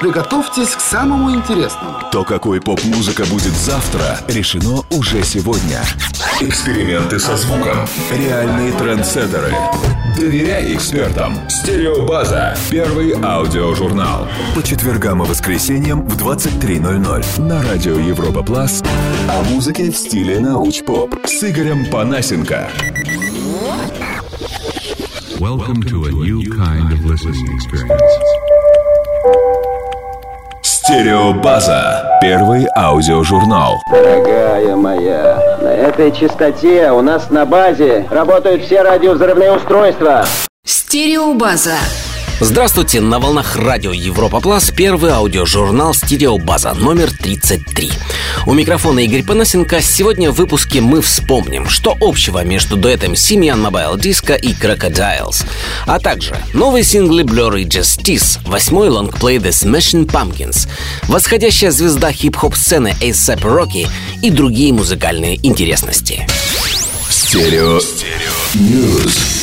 Приготовьтесь к самому интересному. То, какой поп-музыка будет завтра, решено уже сегодня. Эксперименты со звуком. Реальные трендсеттеры. Доверяй экспертам. Стереобаза. Первый аудиожурнал. По четвергам и воскресеньям в 23.00 на радио Европа Плас. О музыке в стиле науч-поп с Игорем Панасенко. Welcome to a new kind of listening experience. Стереобаза. Первый аудиожурнал. Дорогая моя, на этой частоте у нас на базе работают все радиовзрывные устройства. Стереобаза. Здравствуйте, на волнах радио Европа Плас первый аудиожурнал «Стереобаза» номер 33. У микрофона Игорь Панасенко. Сегодня в выпуске мы вспомним, что общего между дуэтом Simian Mobile Disco и Crocodiles, а также новые синглы Blur и Justice, восьмой лонгплей The Smashing Pumpkins, восходящая звезда хип-хоп сцены A$AP Rocky и другие музыкальные интересности. Стерео. News.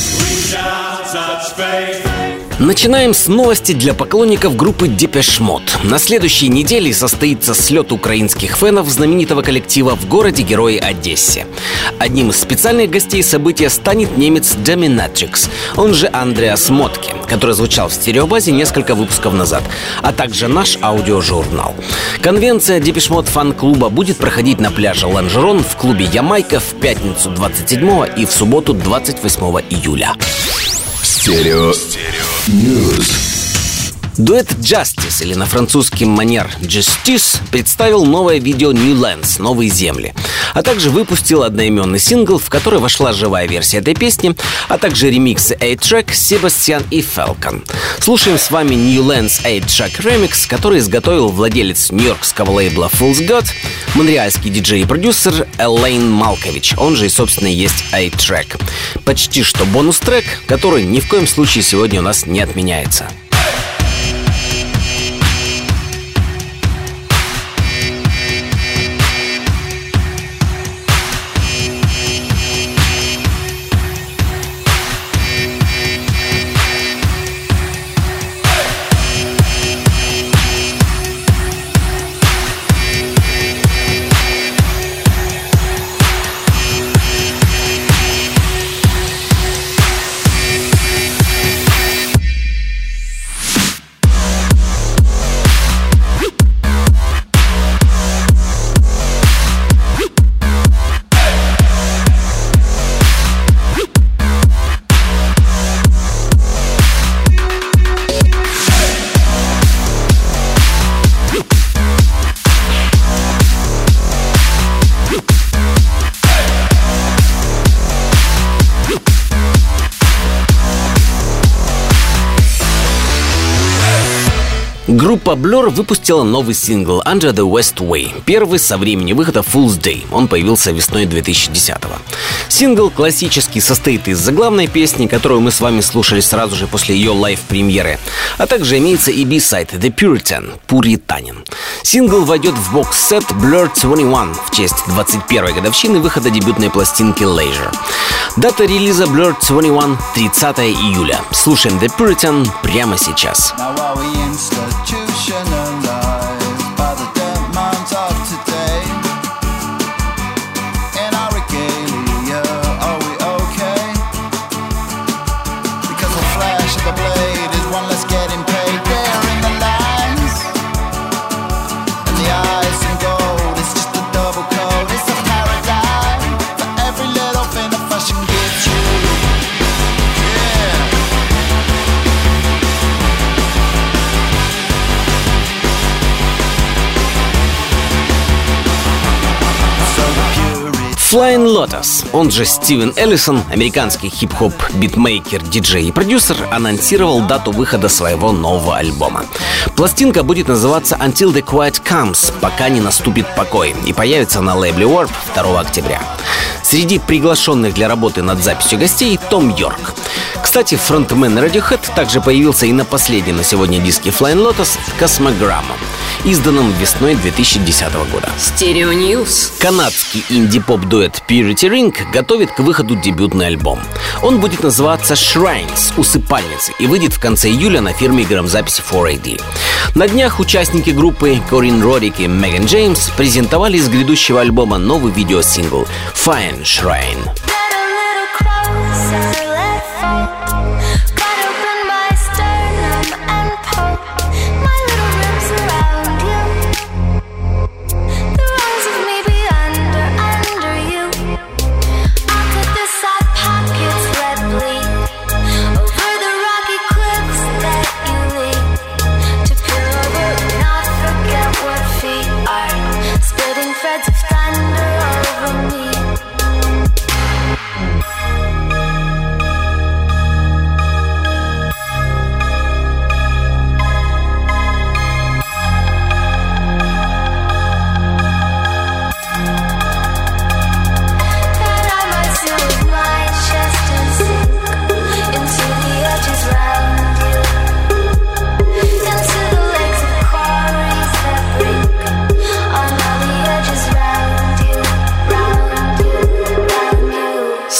Начинаем с новости для поклонников группы Depeche Mode. На следующей неделе состоится слет украинских фанов знаменитого коллектива в городе Герои Одессе. Одним из специальных гостей события станет немец Dominatrix, он же Андреас Мотке, который звучал в стереобазе несколько выпусков назад, а также наш аудиожурнал. Конвенция Depeche Mode фан-клуба будет проходить на пляже Ланжерон в клубе Ямайка в пятницу 27 и в субботу 28 июля. Стерео. News. Дуэт Justice, или на французский манер Justice, представил новое видео New Lands, Новые земли, а также выпустил одноименный сингл, в который вошла живая версия этой песни, а также ремиксы A-Track, Себастьян и Falcon. Слушаем с вами New Lands A-Track Remix, который изготовил владелец нью-йоркского лейбла Fool's God, монреальский диджей и продюсер Элейн Малкович, он же и, собственно, есть A-Track. Почти что бонус-трек, который ни в коем случае сегодня у нас не отменяется. Группа Blur выпустила новый сингл Under the Westway, первый со времени выхода Fool's Day. Он появился весной 2010-го. Сингл классический, состоит из заглавной песни, которую мы с вами слушали сразу же после ее live-премьеры, а также имеется и B-side The Puritan, Пуританин. Сингл войдет в бокс-сет Blur 21 в честь 21-й годовщины выхода дебютной пластинки Leisure. Дата релиза Blur 21 — 30 июля. Слушаем The Puritan прямо сейчас. Now Institutional. Flying Lotus, он же Стивен Эллисон, американский хип-хоп битмейкер, диджей и продюсер, анонсировал дату выхода своего нового альбома. Пластинка будет называться Until the Quiet Comes, пока не наступит покой, и появится на лейбле Warp 2 октября. Среди приглашенных для работы над записью гостей Том Йорк. Кстати, фронтмен Radiohead также появился и на последнем на сегодня диске Flying Lotus «Космограмма», изданном весной 2010 года. Stereo News. Канадский инди-поп-дуэт Purity Ring готовит к выходу дебютный альбом. Он будет называться Shrines – Усыпальницы и выйдет в конце июля на фирме грамзаписи 4AD. На днях участники группы Корин Роддик и Меган Джеймс презентовали из грядущего альбома новый видеосингл «Fineshrine».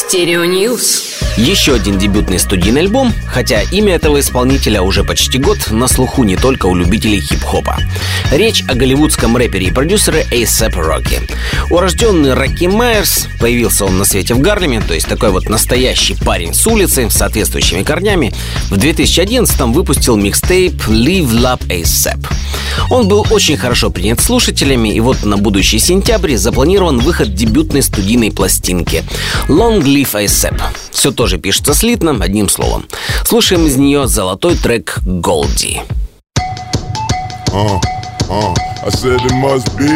Stereo News. Еще один дебютный студийный альбом, хотя имя этого исполнителя уже почти год на слуху не только у любителей хип-хопа. Речь о голливудском рэпере и продюсере A$AP Rocky. Урожденный Рокки Майерс, появился он на свете в Гарлеме, то есть такой вот настоящий парень с улицы с соответствующими корнями, в 2011-м выпустил микстейп Live Love A$AP. Он был очень хорошо принят слушателями, и вот на будущий сентябрь запланирован выход дебютной студийной пластинки Long Live A$AP. Все тоже пишется слитно, одним словом. Слушаем из нее золотой трек «Голди». I said it must be,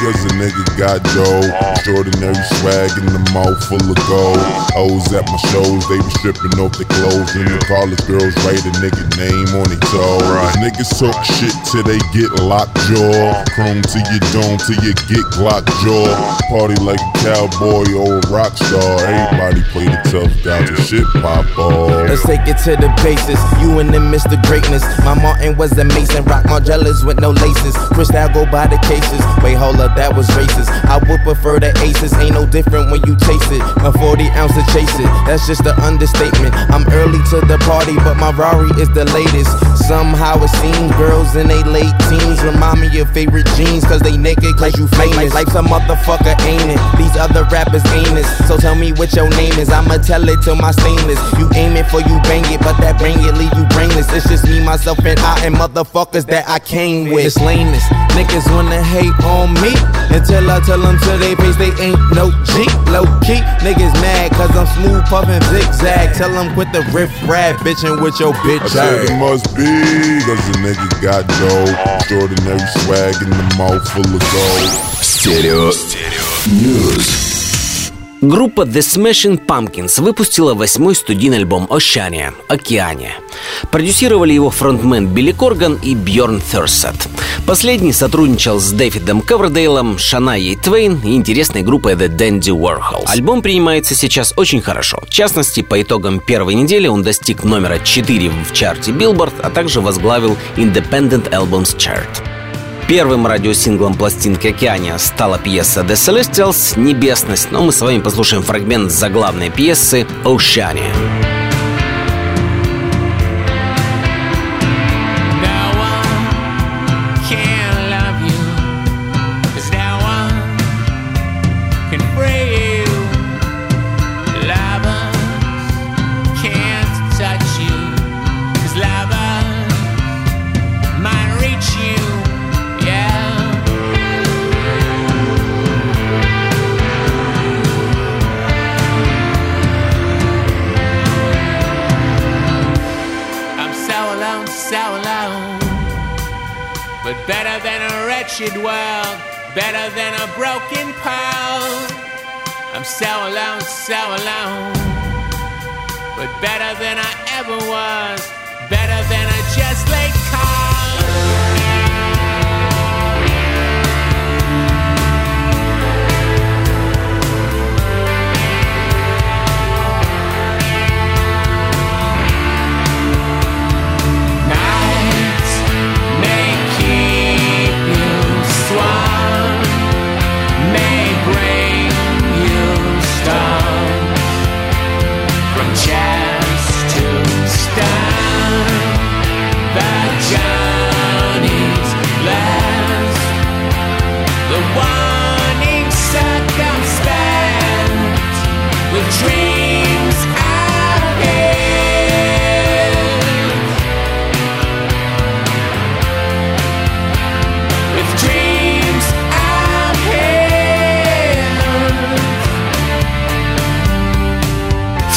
cause a nigga got dough. Extraordinary swag in the mouth full of gold. O's at my shows, they be stripping off their clothes. And the college girls write a nigga name on their toe. Niggas talk shit till they get locked jaw. Chrome to your dome till you get Glock jaw. Party like a cowboy or a rock star. Everybody play the tough guy till shit pop off. Let's take it to the basis. You and them Mr. Greatness. My Martin was a Mason. Rock Margellas with no laces. Crystal go by the cases. Wait, hold up, that was racist. I would prefer the aces. Ain't no different when you chase it. A 40 ounce to chase it. That's just an understatement. I'm early to the party, but my Rari is the latest. Somehow it seems girls in they late teens remind me of favorite jeans. Cause they naked, cause you famous. Life's a motherfucker, ain't it? These other rappers ain't it. So tell me what your name is. I'ma tell it to my stainless. You aim it for you bang it, but that bang it leave you brainless. It's just me, myself, and I, and motherfuckers that I came with. It's lameness. Niggas wanna hate on me until I tell them to their face they ain't no G. Low key, niggas mad cause I'm smooth puffin' zigzag. Tell them quit the riff rap bitchin' with your bitch. I said it must be cause the nigga got dope. Extraordinary swag in the mouth full of gold. Stereo, Stereo. News. Группа The Smashing Pumpkins выпустила восьмой студийный альбом «Oceania» – «Океания». Продюсировали его фронтмен Билли Корган и Бьорн Thurset. Последний сотрудничал с Дэвидом Ковердейлом, Шанайей Твейн и интересной группой The Dandy Warhols. Альбом принимается сейчас очень хорошо. В частности, по итогам первой недели он достиг номера 4 в чарте Billboard, а также возглавил Independent Albums Chart. Первым радиосинглом пластинки «Океания» стала пьеса «The Celestials» «Небесность», но мы с вами послушаем фрагмент заглавной пьесы «Oceania». But better than a wretched world, better than a broken pile. I'm so alone, so alone. But better than I ever was, better than a just late call.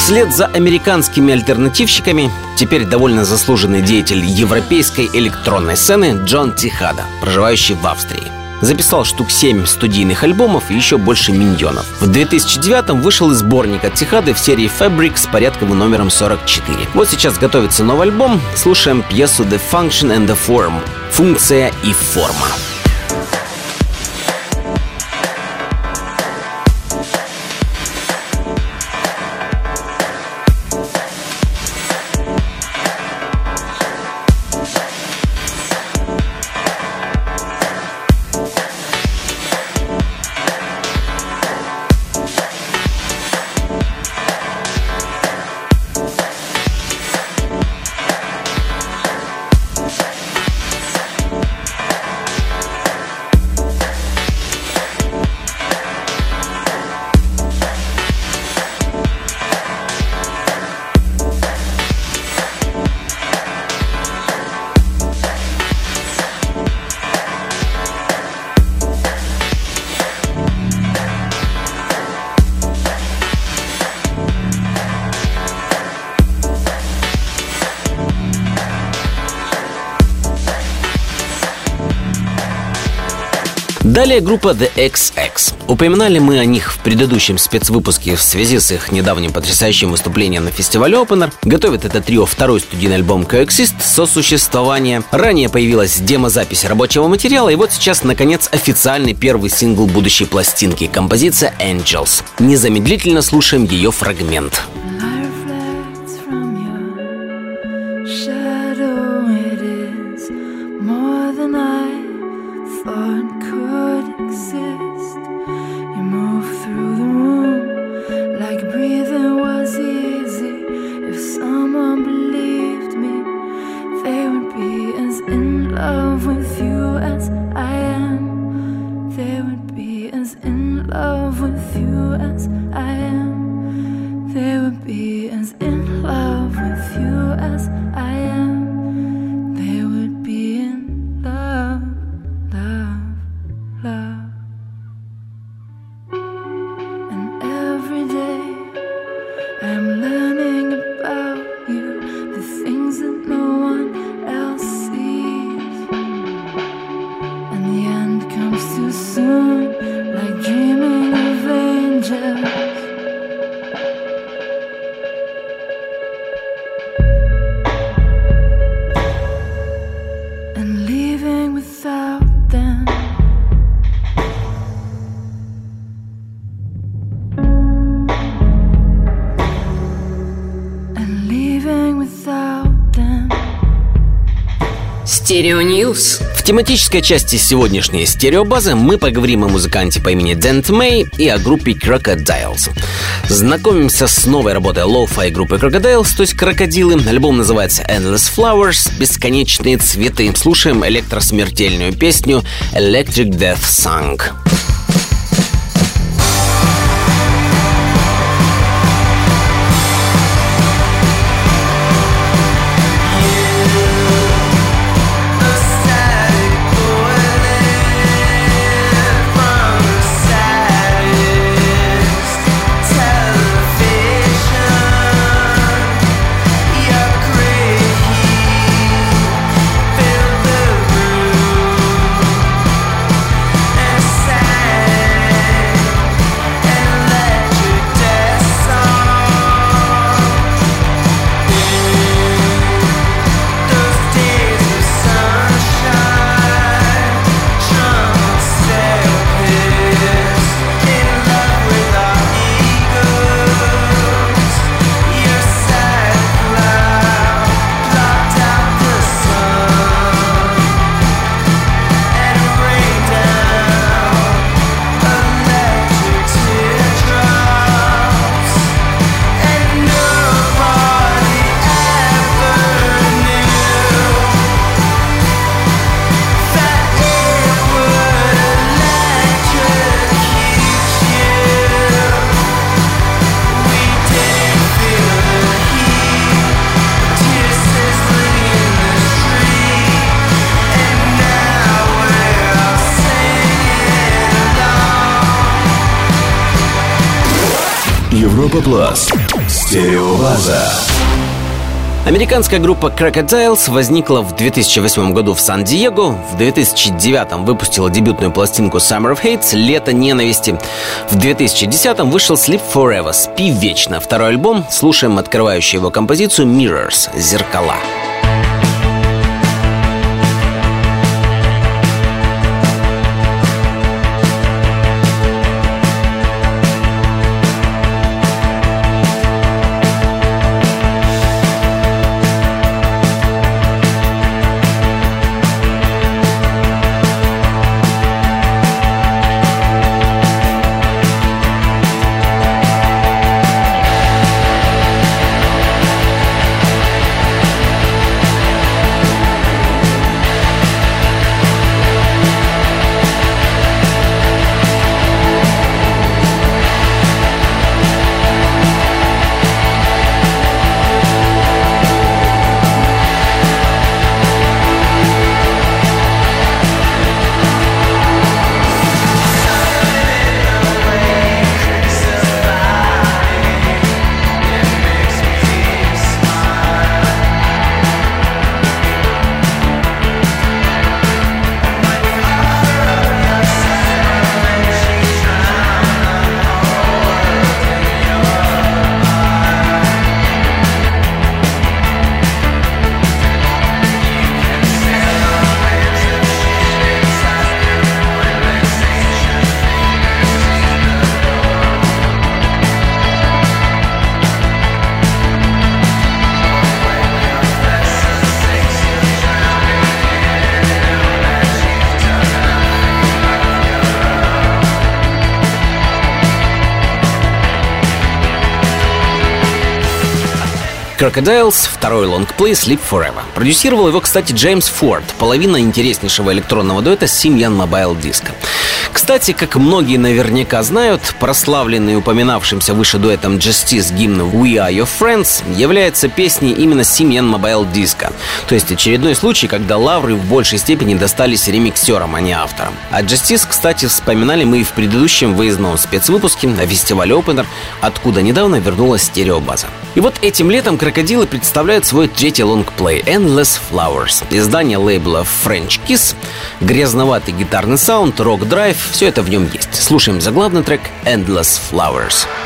Вслед за американскими альтернативщиками теперь довольно заслуженный деятель европейской электронной сцены Джон Тихада, проживающий в Австрии. Записал штук 7 студийных альбомов и еще больше миньонов. В 2009 вышел и сборник от Тихады в серии Fabric с порядковым номером 44. Вот сейчас готовится новый альбом. Слушаем пьесу The Function and the Form. Функция и форма. Далее группа The XX. Упоминали мы о них в предыдущем спецвыпуске в связи с их недавним потрясающим выступлением на фестивале Opener. Готовит это трио второй студийный альбом Coexist «Сосуществование». Ранее появилась демозапись рабочего материала, и вот сейчас, наконец, официальный первый сингл будущей пластинки – композиция Angels. Незамедлительно слушаем ее фрагмент. shadow Stereo News. В тематической части сегодняшней стереобазы мы поговорим о музыканте по имени Дент Мэй и о группе Crocodiles. Знакомимся с новой работой lo-fi группы Crocodiles, то есть Крокодилы. Альбом называется Endless Flowers, Бесконечные цветы. Слушаем электросмертельную песню Electric Death Song. Европа Плас. Стереобаза. Американская группа Crocodiles возникла в 2008 году в Сан-Диего, в 2009 выпустила дебютную пластинку Summer of Hates «Лето ненависти». В 2010 вышел Sleep Forever «Спи вечно». Второй альбом слушаем открывающую его композицию Mirrors «Зеркала». Crocodiles, второй лонгплей Sleep Forever. Продюсировал его, кстати, Джеймс Форд, половина интереснейшего электронного дуэта Simian Mobile Disco. Кстати, как многие наверняка знают, прославленный упоминавшимся выше дуэтом Justice гимн We Are Your Friends является песней именно Simian Mobile Disco. То есть очередной случай, когда лавры в большей степени достались ремиксерам, а не авторам. А Justice, кстати, вспоминали мы и в предыдущем выездном спецвыпуске на фестивале Opener, откуда недавно вернулась стереобаза. И вот этим летом крокодилы представляют свой третий лонгплей Endless Flowers. Издание лейбла French Kiss, грязноватый гитарный саунд, рок-драйв, все это в нем есть. Слушаем заглавный трек Endless Flowers. Have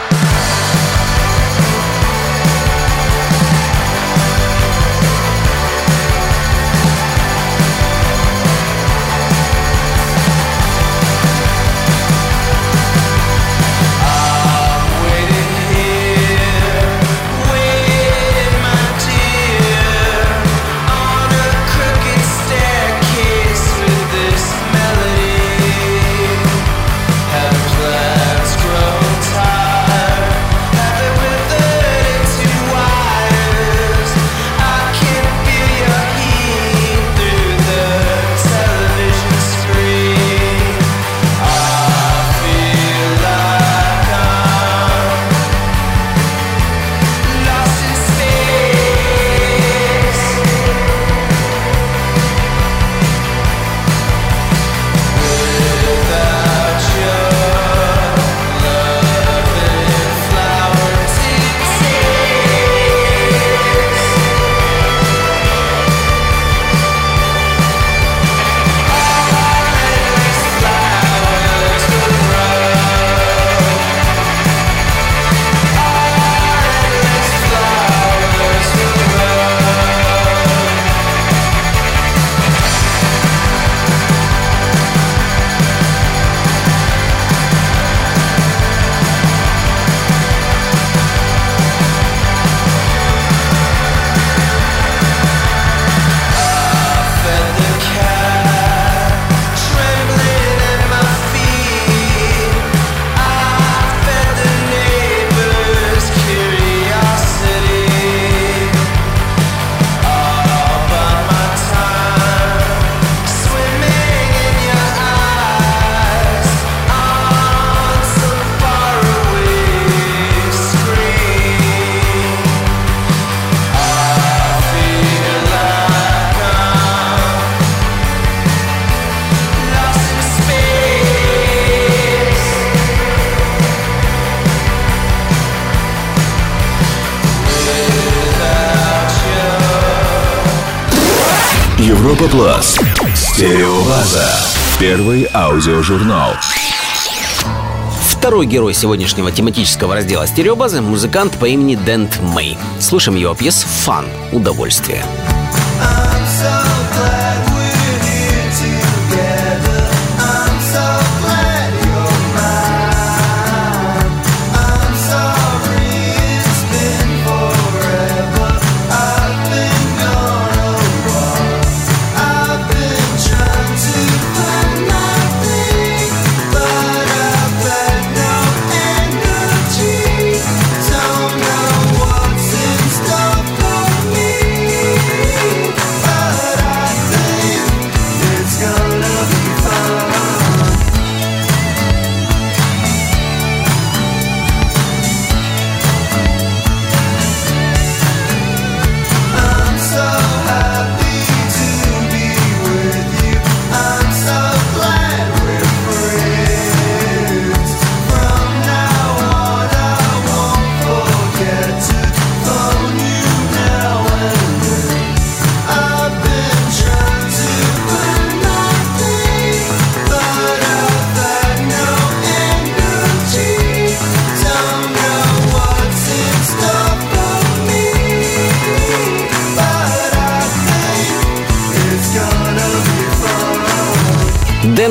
Европа Плас. Стереобаза. Первый аудиожурнал. Второй герой сегодняшнего тематического раздела стереобазы – музыкант по имени Дент Мэй. Слушаем его пьес «Фан» – «Удовольствие».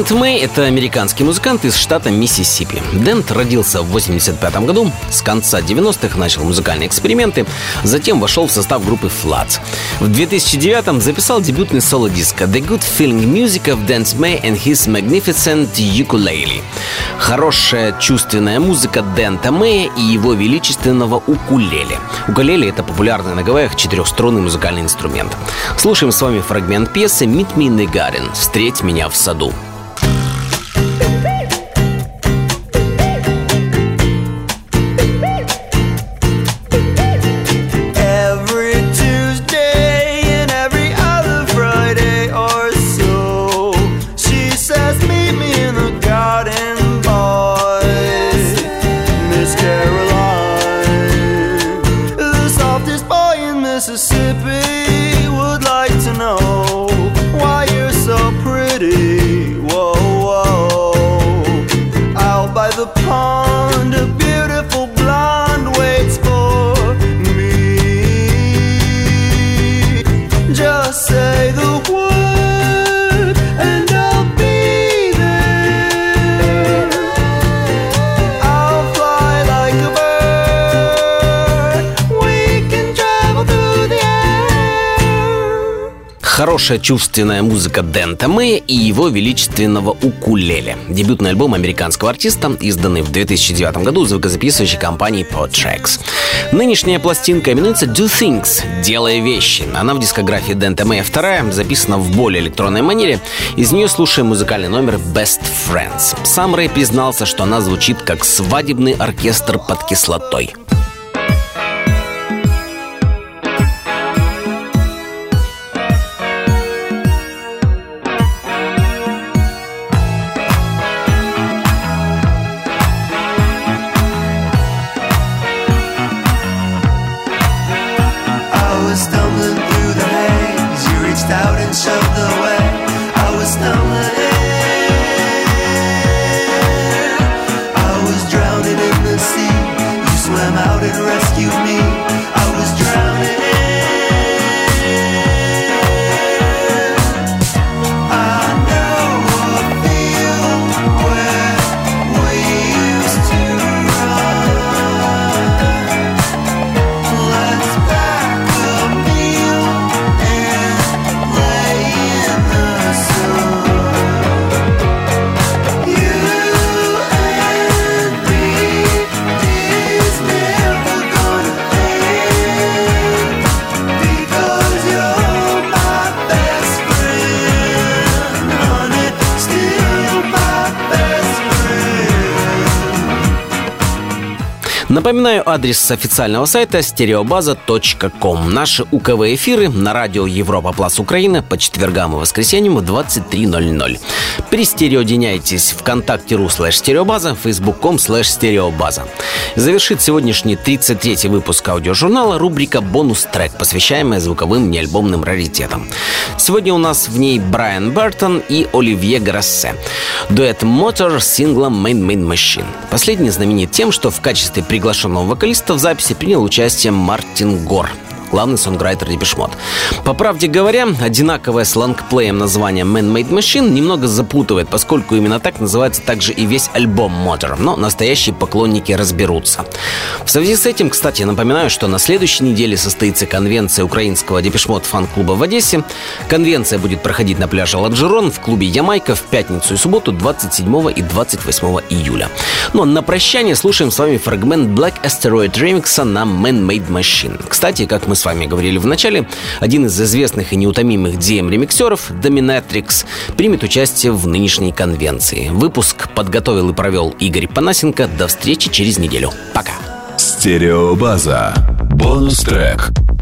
Дент Мэй – это американский музыкант из штата Миссисипи. Дент родился в 85 году, с конца 90-х начал музыкальные эксперименты, затем вошел в состав группы Floods. В 2009-м записал дебютный соло-диск «The Good Feeling Music of Dance May and His Magnificent Ukulele». Хорошая чувственная музыка Дента Мэя и его величественного укулеле. Укулеле – это популярный на Гавайях четырехструнный музыкальный инструмент. Слушаем с вами фрагмент пьесы «Meet me in the garden» – «Встреть меня в саду». Хорошая чувственная музыка Дента Мэя и его величественного укулеле. Дебютный альбом американского артиста, изданный в 2009 году звукозаписывающей компанией Podtracks. Нынешняя пластинка именуется Do Things – «Делая вещи». Она в дискографии Дента Мэя вторая, записана в более электронной манере. Из нее слушаем музыкальный номер Best Friends. Сам Рэй признался, что она звучит как свадебный оркестр под кислотой. Напоминаю адрес официального сайта стереобаза.ком. Наши УКВ-эфиры на радио Европа Плюс Украина по четвергам и воскресеньям в 23.00. Пристереодиняйтесь ВКонтакте.ру слэш стереобаза, фейсбук.ком слэш стереобаза. Завершит сегодняшний 33-й выпуск аудиожурнала рубрика «Бонус-трек», посвящаемая звуковым неальбомным раритетам. Сегодня у нас в ней Брайан Бертон и Оливье Грассе. Дуэт «Мотор» с синглом «Main Main Machine». Последний знаменит тем, что в качестве приглашенного вокалиста в записи принял участие Мартин Гор – главный сонграйтер Депешмот. По правде говоря, одинаковое с лонгплеем название Man-Made Machine немного запутывает, поскольку именно так называется также и весь альбом Motor, но настоящие поклонники разберутся. В связи с этим, кстати, напоминаю, что на следующей неделе состоится конвенция украинского Депешмот фан-клуба в Одессе. Конвенция будет проходить на пляже Ладжерон в клубе Ямайка в пятницу и субботу 27 и 28 июля. Но на прощание слушаем с вами фрагмент Black Asteroid ремикса на Man-Made Machine. Кстати, как мы с вами говорили в начале, один из известных и неутомимых DM-ремиксеров, Dominatrix, примет участие в нынешней конвенции. Выпуск подготовил и провел Игорь Панасенко. До встречи через неделю. Пока. Стереобаза. Бонус-трек. Европа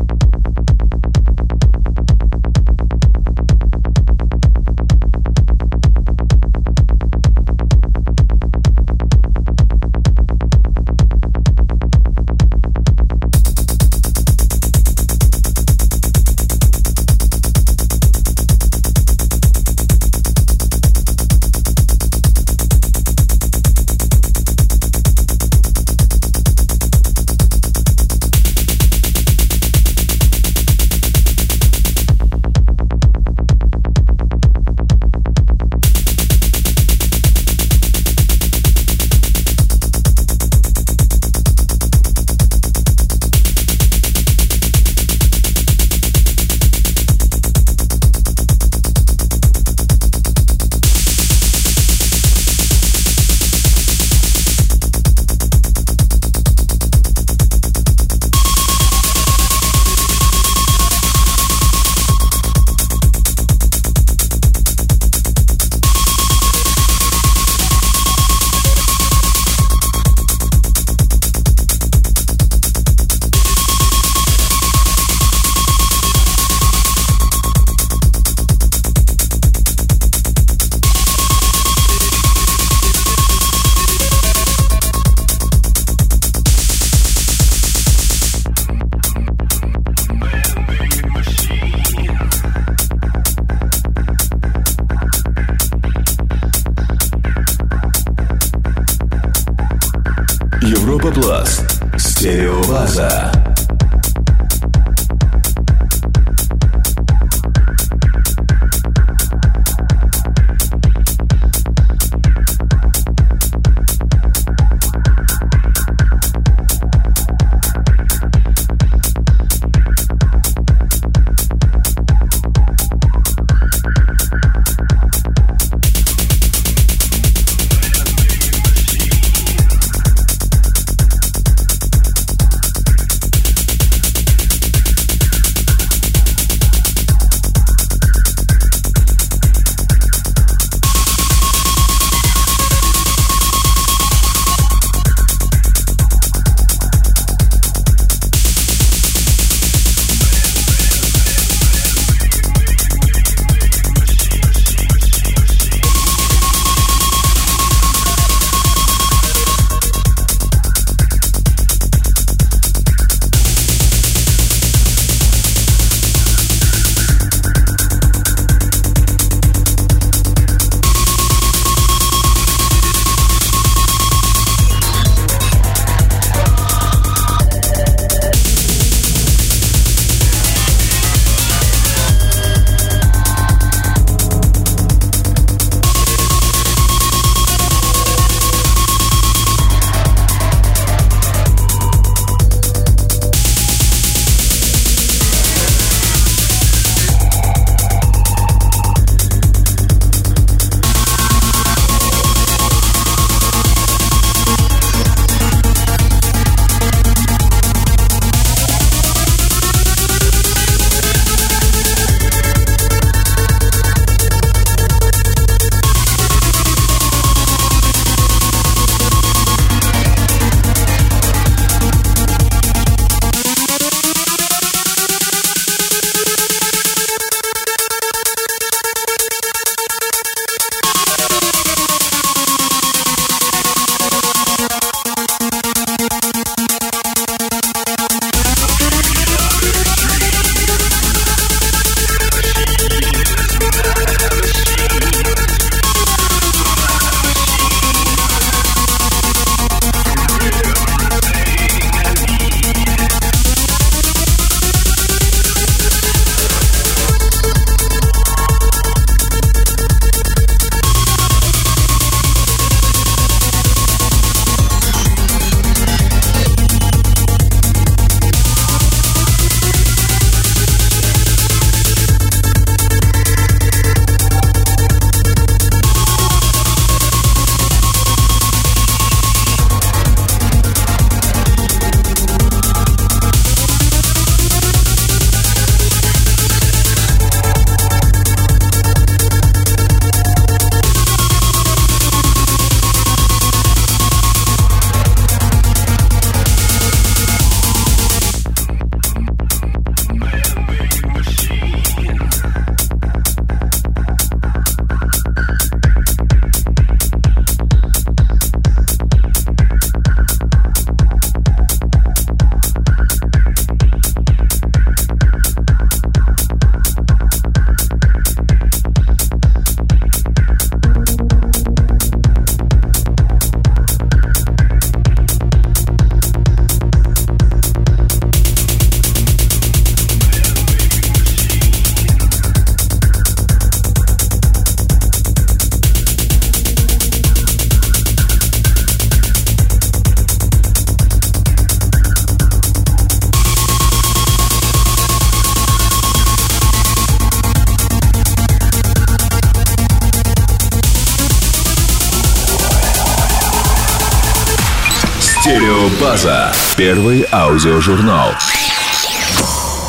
Первый аудиожурнал.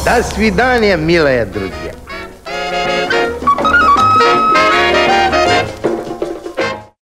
До свидания, милые друзья.